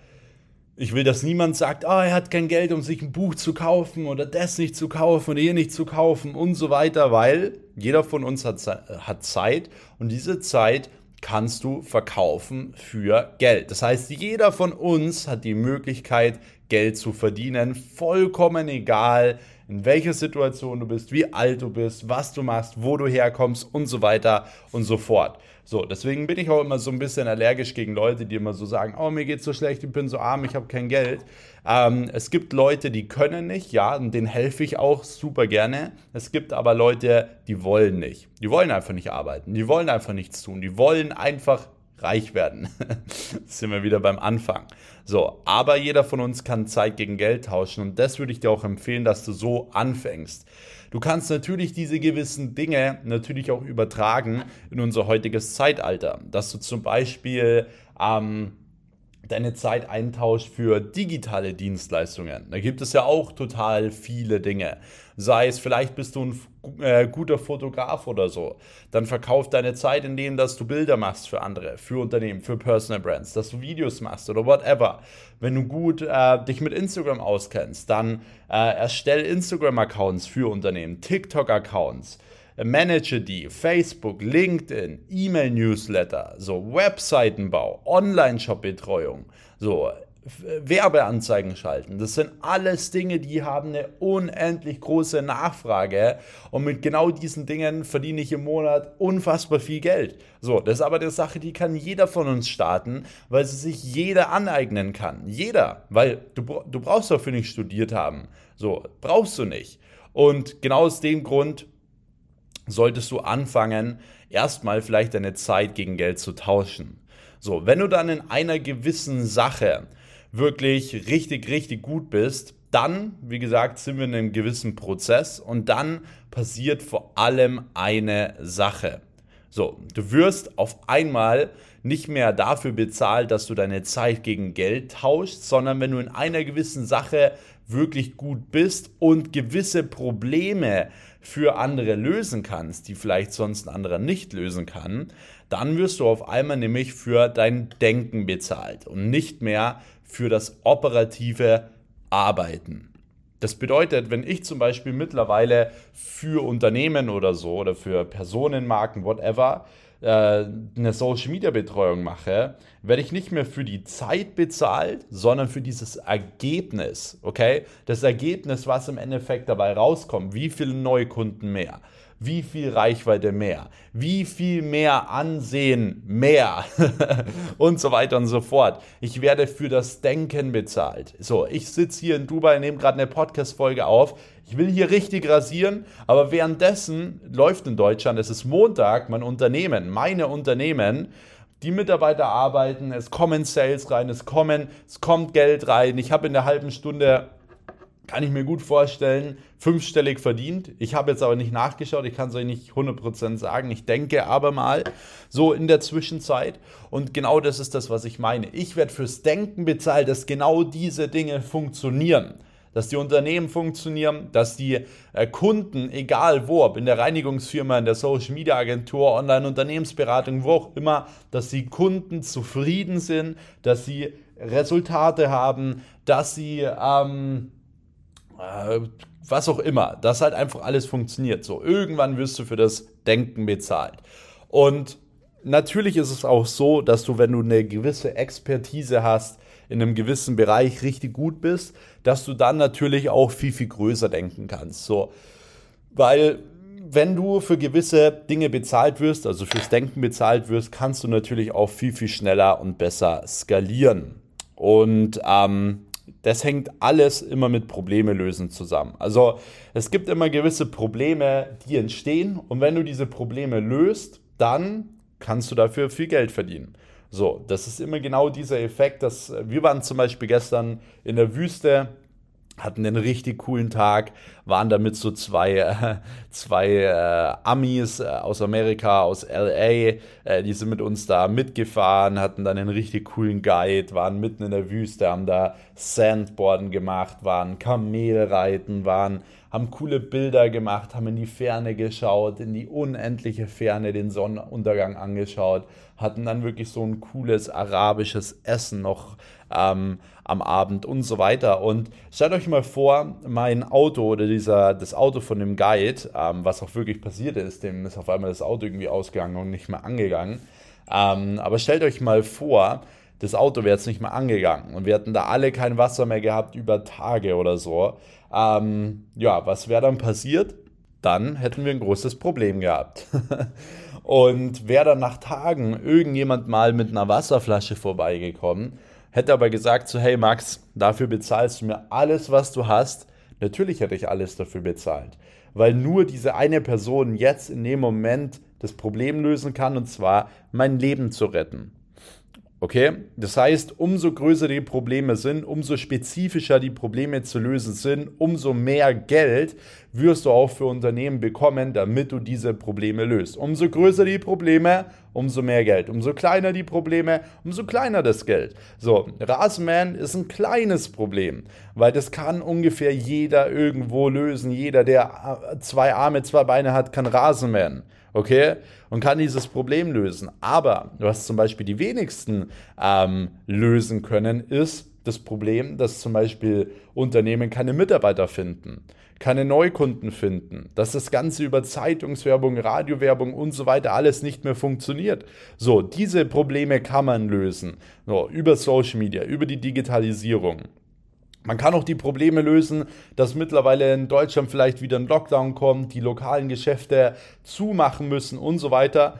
ich will, dass niemand sagt, ah, er hat kein Geld, um sich ein Buch zu kaufen oder das nicht zu kaufen oder hier nicht zu kaufen und so weiter, weil jeder von uns hat, hat Zeit und diese Zeit kannst du verkaufen für Geld. Das heißt, jeder von uns hat die Möglichkeit, Geld zu verdienen, vollkommen egal, in welcher Situation du bist, wie alt du bist, was du machst, wo du herkommst und so weiter und so fort. So, deswegen bin ich auch immer so ein bisschen allergisch gegen Leute, die immer so sagen, oh, mir geht's so schlecht, ich bin so arm, ich habe kein Geld. Ähm, es gibt Leute, die können nicht, ja, und denen helfe ich auch super gerne. Es gibt aber Leute, die wollen nicht. Die wollen einfach nicht arbeiten, die wollen einfach nichts tun, die wollen einfach reich werden. sind wir wieder beim Anfang. So, aber jeder von uns kann Zeit gegen Geld tauschen und das würde ich dir auch empfehlen, dass du so anfängst. Du kannst natürlich diese gewissen Dinge natürlich auch übertragen in unser heutiges Zeitalter, dass du zum Beispiel ähm, deine Zeit eintauscht für digitale Dienstleistungen. Da gibt es ja auch total viele Dinge. Sei es vielleicht bist du ein äh, guter Fotograf oder so, dann verkauf deine Zeit in dem, dass du Bilder machst für andere, für Unternehmen, für Personal Brands, dass du Videos machst oder whatever. Wenn du gut äh, dich mit Instagram auskennst, dann äh, erstell Instagram-Accounts für Unternehmen, TikTok-Accounts manage die, Facebook, LinkedIn, E-Mail-Newsletter, so Webseitenbau, Online-Shop-Betreuung, so Werbeanzeigen schalten. Das sind alles Dinge, die haben eine unendlich große Nachfrage und mit genau diesen Dingen verdiene ich im Monat unfassbar viel Geld. So, das ist aber eine Sache, die kann jeder von uns starten, weil sie sich jeder aneignen kann. Jeder, weil du, du brauchst dafür nicht studiert haben. So, brauchst du nicht. Und genau aus dem Grund solltest du anfangen, erstmal vielleicht deine Zeit gegen Geld zu tauschen. So, wenn du dann in einer gewissen Sache wirklich richtig, richtig gut bist, dann, wie gesagt, sind wir in einem gewissen Prozess und dann passiert vor allem eine Sache. So, du wirst auf einmal nicht mehr dafür bezahlt, dass du deine Zeit gegen Geld tauschst, sondern wenn du in einer gewissen Sache wirklich gut bist und gewisse Probleme für andere lösen kannst, die vielleicht sonst ein anderer nicht lösen kann, dann wirst du auf einmal nämlich für dein Denken bezahlt und nicht mehr für das operative Arbeiten. Das bedeutet, wenn ich zum Beispiel mittlerweile für Unternehmen oder so oder für Personenmarken, whatever, äh, eine Social Media Betreuung mache, werde ich nicht mehr für die Zeit bezahlt, sondern für dieses Ergebnis. Okay? Das Ergebnis, was im Endeffekt dabei rauskommt. Wie viele Neukunden mehr? Wie viel Reichweite mehr, wie viel mehr Ansehen mehr und so weiter und so fort. Ich werde für das Denken bezahlt. So, ich sitze hier in Dubai, nehme gerade eine Podcast-Folge auf. Ich will hier richtig rasieren, aber währenddessen läuft in Deutschland, es ist Montag, mein Unternehmen, meine Unternehmen, die Mitarbeiter arbeiten, es kommen Sales rein, es kommen, es kommt Geld rein. Ich habe in der halben Stunde kann ich mir gut vorstellen, fünfstellig verdient. Ich habe jetzt aber nicht nachgeschaut, ich kann es euch nicht 100% sagen. Ich denke aber mal so in der Zwischenzeit. Und genau das ist das, was ich meine. Ich werde fürs Denken bezahlt, dass genau diese Dinge funktionieren dass die Unternehmen funktionieren, dass die äh, Kunden, egal wo, ob in der Reinigungsfirma, in der Social Media Agentur, Online-Unternehmensberatung, wo auch immer, dass die Kunden zufrieden sind, dass sie Resultate haben, dass sie ähm, äh, was auch immer, dass halt einfach alles funktioniert. So, irgendwann wirst du für das Denken bezahlt. Und natürlich ist es auch so, dass du, wenn du eine gewisse Expertise hast, in einem gewissen Bereich richtig gut bist, dass du dann natürlich auch viel, viel größer denken kannst. So, weil wenn du für gewisse Dinge bezahlt wirst, also fürs Denken bezahlt wirst, kannst du natürlich auch viel, viel schneller und besser skalieren. Und ähm, das hängt alles immer mit Probleme lösen zusammen. Also es gibt immer gewisse Probleme, die entstehen und wenn du diese Probleme löst, dann kannst du dafür viel Geld verdienen. So, das ist immer genau dieser Effekt, dass wir waren zum Beispiel gestern in der Wüste, hatten einen richtig coolen Tag, waren damit so zwei, äh, zwei äh, Amis äh, aus Amerika, aus LA, äh, die sind mit uns da mitgefahren, hatten dann einen richtig coolen Guide, waren mitten in der Wüste, haben da Sandboarden gemacht, waren Kamelreiten, waren haben coole Bilder gemacht, haben in die Ferne geschaut, in die unendliche Ferne den Sonnenuntergang angeschaut, hatten dann wirklich so ein cooles arabisches Essen noch ähm, am Abend und so weiter. Und stellt euch mal vor, mein Auto oder dieser, das Auto von dem Guide, ähm, was auch wirklich passiert ist, dem ist auf einmal das Auto irgendwie ausgegangen und nicht mehr angegangen. Ähm, aber stellt euch mal vor, das Auto wäre jetzt nicht mehr angegangen und wir hätten da alle kein Wasser mehr gehabt über Tage oder so. Ähm, ja, was wäre dann passiert? Dann hätten wir ein großes Problem gehabt. und wäre dann nach Tagen irgendjemand mal mit einer Wasserflasche vorbeigekommen, hätte aber gesagt so, hey Max, dafür bezahlst du mir alles, was du hast. Natürlich hätte ich alles dafür bezahlt, weil nur diese eine Person jetzt in dem Moment das Problem lösen kann, und zwar mein Leben zu retten. Okay? Das heißt, umso größer die Probleme sind, umso spezifischer die Probleme zu lösen sind, umso mehr Geld wirst du auch für Unternehmen bekommen, damit du diese Probleme löst. Umso größer die Probleme, umso mehr Geld. Umso kleiner die Probleme, umso kleiner das Geld. So, Rasenman ist ein kleines Problem, weil das kann ungefähr jeder irgendwo lösen. Jeder, der äh, zwei Arme, zwei Beine hat, kann Rasenman okay, und kann dieses Problem lösen. Aber was zum Beispiel die wenigsten ähm, lösen können, ist das Problem, dass zum Beispiel Unternehmen keine Mitarbeiter finden, keine Neukunden finden, dass das Ganze über Zeitungswerbung, Radiowerbung und so weiter alles nicht mehr funktioniert. So, diese Probleme kann man lösen. So, über Social Media, über die Digitalisierung. Man kann auch die Probleme lösen, dass mittlerweile in Deutschland vielleicht wieder ein Lockdown kommt, die lokalen Geschäfte zumachen müssen und so weiter.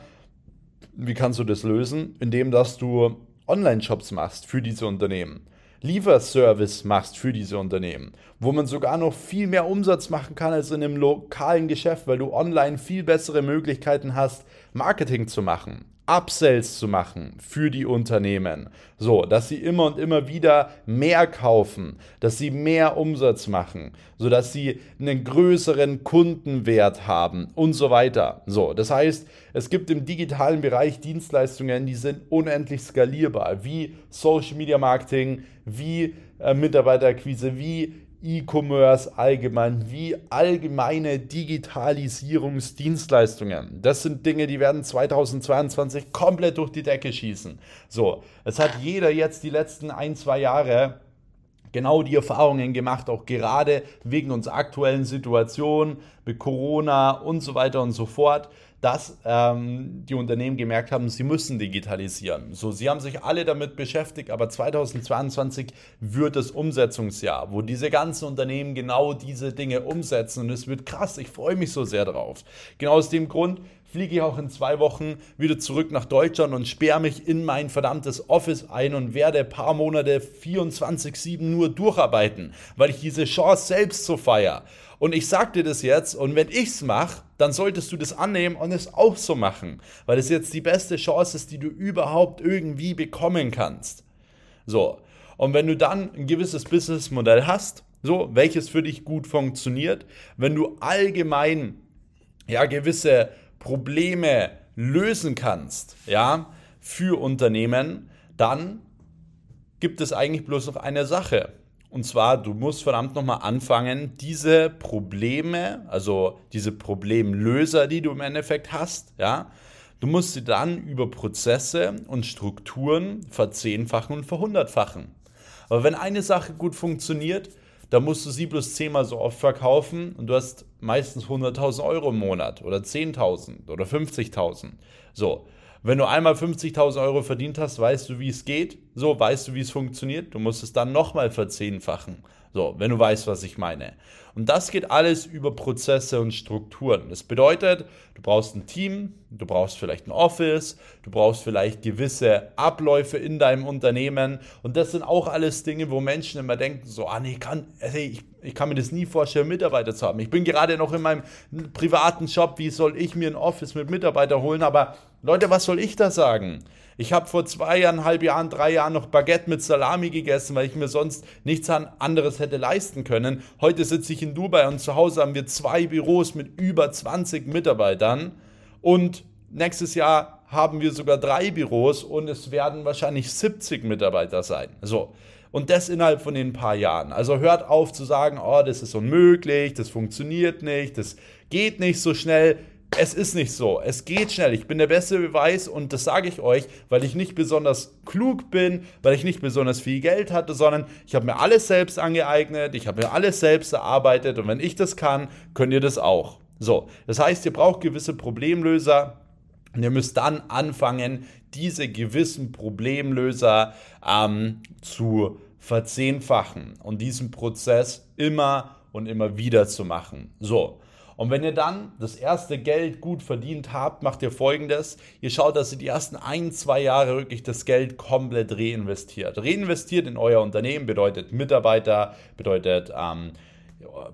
Wie kannst du das lösen? Indem dass du Online-Shops machst für diese Unternehmen. Lieferservice machst für diese Unternehmen, wo man sogar noch viel mehr Umsatz machen kann als in einem lokalen Geschäft, weil du online viel bessere Möglichkeiten hast, Marketing zu machen. Upsells zu machen für die Unternehmen. So, dass sie immer und immer wieder mehr kaufen, dass sie mehr Umsatz machen, sodass sie einen größeren Kundenwert haben und so weiter. So, das heißt, es gibt im digitalen Bereich Dienstleistungen, die sind unendlich skalierbar, wie Social Media Marketing, wie äh, Mitarbeiterakquise, wie E-Commerce allgemein, wie allgemeine Digitalisierungsdienstleistungen. Das sind Dinge, die werden 2022 komplett durch die Decke schießen. So, es hat jeder jetzt die letzten ein, zwei Jahre genau die Erfahrungen gemacht, auch gerade wegen unserer aktuellen Situation mit Corona und so weiter und so fort, dass ähm, die Unternehmen gemerkt haben, sie müssen digitalisieren. So, sie haben sich alle damit beschäftigt, aber 2022 wird das Umsetzungsjahr, wo diese ganzen Unternehmen genau diese Dinge umsetzen und es wird krass. Ich freue mich so sehr drauf. Genau aus dem Grund fliege ich auch in zwei Wochen wieder zurück nach Deutschland und sperre mich in mein verdammtes Office ein und werde ein paar Monate 24-7 nur durcharbeiten, weil ich diese Chance selbst so feiere. Und ich sag dir das jetzt, und wenn ich's mache, dann solltest du das annehmen und es auch so machen, weil es jetzt die beste Chance ist, die du überhaupt irgendwie bekommen kannst. So, und wenn du dann ein gewisses Businessmodell hast, so, welches für dich gut funktioniert, wenn du allgemein ja gewisse Probleme lösen kannst, ja, für Unternehmen, dann gibt es eigentlich bloß noch eine Sache. Und zwar, du musst verdammt nochmal anfangen, diese Probleme, also diese Problemlöser, die du im Endeffekt hast, ja, du musst sie dann über Prozesse und Strukturen verzehnfachen und verhundertfachen. Aber wenn eine Sache gut funktioniert, da musst du sie bloß zehnmal so oft verkaufen und du hast meistens 100.000 Euro im Monat oder 10.000 oder 50.000. So, wenn du einmal 50.000 Euro verdient hast, weißt du, wie es geht. So, weißt du, wie es funktioniert. Du musst es dann nochmal verzehnfachen. So, wenn du weißt, was ich meine. Und das geht alles über Prozesse und Strukturen. Das bedeutet, du brauchst ein Team, du brauchst vielleicht ein Office, du brauchst vielleicht gewisse Abläufe in deinem Unternehmen. Und das sind auch alles Dinge, wo Menschen immer denken, so, ah nee, kann, hey, ich, ich kann mir das nie vorstellen, Mitarbeiter zu haben. Ich bin gerade noch in meinem privaten Job, wie soll ich mir ein Office mit Mitarbeitern holen? Aber Leute, was soll ich da sagen? Ich habe vor zweieinhalb Jahren, drei Jahren noch Baguette mit Salami gegessen, weil ich mir sonst nichts anderes hätte leisten können. Heute sitze ich in Dubai und zu Hause haben wir zwei Büros mit über 20 Mitarbeitern und nächstes Jahr haben wir sogar drei Büros und es werden wahrscheinlich 70 Mitarbeiter sein. So. Und das innerhalb von den paar Jahren. Also hört auf zu sagen, oh, das ist unmöglich, das funktioniert nicht, das geht nicht so schnell. Es ist nicht so. Es geht schnell. Ich bin der beste Beweis und das sage ich euch, weil ich nicht besonders klug bin, weil ich nicht besonders viel Geld hatte, sondern ich habe mir alles selbst angeeignet, ich habe mir alles selbst erarbeitet und wenn ich das kann, könnt ihr das auch. So, das heißt, ihr braucht gewisse Problemlöser, und ihr müsst dann anfangen, diese gewissen Problemlöser ähm, zu verzehnfachen und diesen Prozess immer und immer wieder zu machen. So. Und wenn ihr dann das erste Geld gut verdient habt, macht ihr folgendes. Ihr schaut, dass ihr die ersten ein, zwei Jahre wirklich das Geld komplett reinvestiert. Reinvestiert in euer Unternehmen bedeutet Mitarbeiter, bedeutet ähm,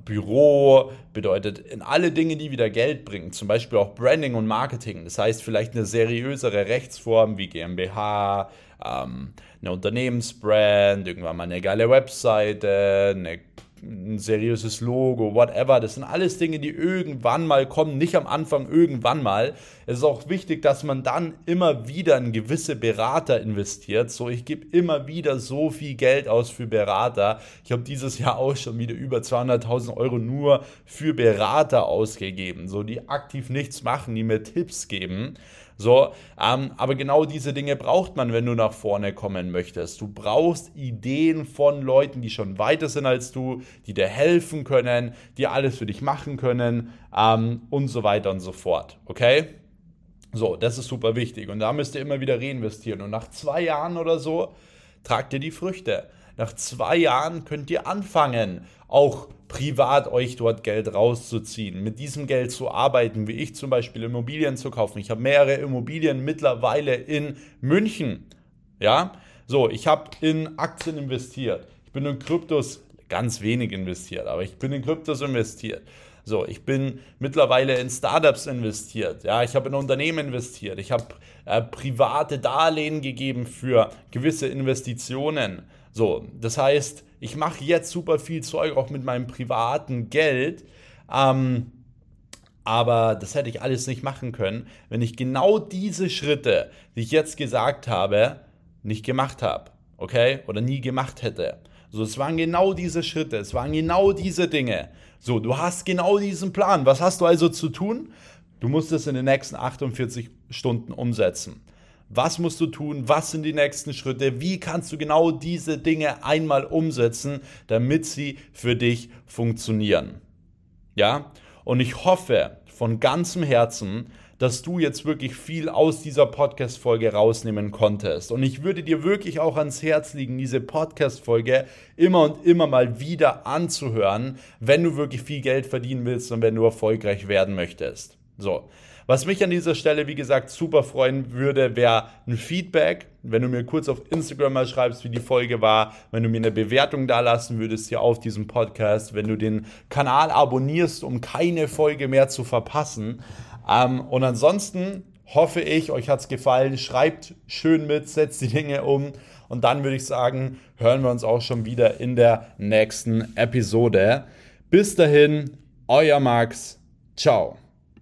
Büro, bedeutet in alle Dinge, die wieder Geld bringen, zum Beispiel auch Branding und Marketing. Das heißt vielleicht eine seriösere Rechtsform wie GmbH, ähm, eine Unternehmensbrand, irgendwann mal eine geile Webseite, eine ein seriöses Logo, whatever. Das sind alles Dinge, die irgendwann mal kommen, nicht am Anfang, irgendwann mal. Es ist auch wichtig, dass man dann immer wieder in gewisse Berater investiert. So, ich gebe immer wieder so viel Geld aus für Berater. Ich habe dieses Jahr auch schon wieder über 200.000 Euro nur für Berater ausgegeben, so die aktiv nichts machen, die mir Tipps geben. So, ähm, aber genau diese Dinge braucht man, wenn du nach vorne kommen möchtest. Du brauchst Ideen von Leuten, die schon weiter sind als du, die dir helfen können, die alles für dich machen können ähm, und so weiter und so fort. Okay? So, das ist super wichtig. Und da müsst ihr immer wieder reinvestieren. Und nach zwei Jahren oder so tragt ihr die Früchte. Nach zwei Jahren könnt ihr anfangen, auch privat euch dort Geld rauszuziehen, mit diesem Geld zu arbeiten, wie ich zum Beispiel Immobilien zu kaufen. Ich habe mehrere Immobilien mittlerweile in München. Ja, so, ich habe in Aktien investiert. Ich bin in Kryptos ganz wenig investiert, aber ich bin in Kryptos investiert. So, ich bin mittlerweile in Startups investiert. Ja, ich habe in Unternehmen investiert. Ich habe äh, private Darlehen gegeben für gewisse Investitionen. So, das heißt, ich mache jetzt super viel Zeug auch mit meinem privaten Geld. Ähm, aber das hätte ich alles nicht machen können, wenn ich genau diese Schritte, die ich jetzt gesagt habe, nicht gemacht habe. Okay? Oder nie gemacht hätte. So, es waren genau diese Schritte, es waren genau diese Dinge. So, du hast genau diesen Plan. Was hast du also zu tun? Du musst es in den nächsten 48 Stunden umsetzen. Was musst du tun? Was sind die nächsten Schritte? Wie kannst du genau diese Dinge einmal umsetzen, damit sie für dich funktionieren? Ja? Und ich hoffe von ganzem Herzen, dass du jetzt wirklich viel aus dieser Podcast-Folge rausnehmen konntest. Und ich würde dir wirklich auch ans Herz legen, diese Podcast-Folge immer und immer mal wieder anzuhören, wenn du wirklich viel Geld verdienen willst und wenn du erfolgreich werden möchtest. So. Was mich an dieser Stelle, wie gesagt, super freuen würde, wäre ein Feedback. Wenn du mir kurz auf Instagram mal schreibst, wie die Folge war, wenn du mir eine Bewertung da lassen würdest hier auf diesem Podcast, wenn du den Kanal abonnierst, um keine Folge mehr zu verpassen. Ähm, und ansonsten hoffe ich, euch hat es gefallen. Schreibt schön mit, setzt die Dinge um. Und dann würde ich sagen, hören wir uns auch schon wieder in der nächsten Episode. Bis dahin, euer Max. Ciao.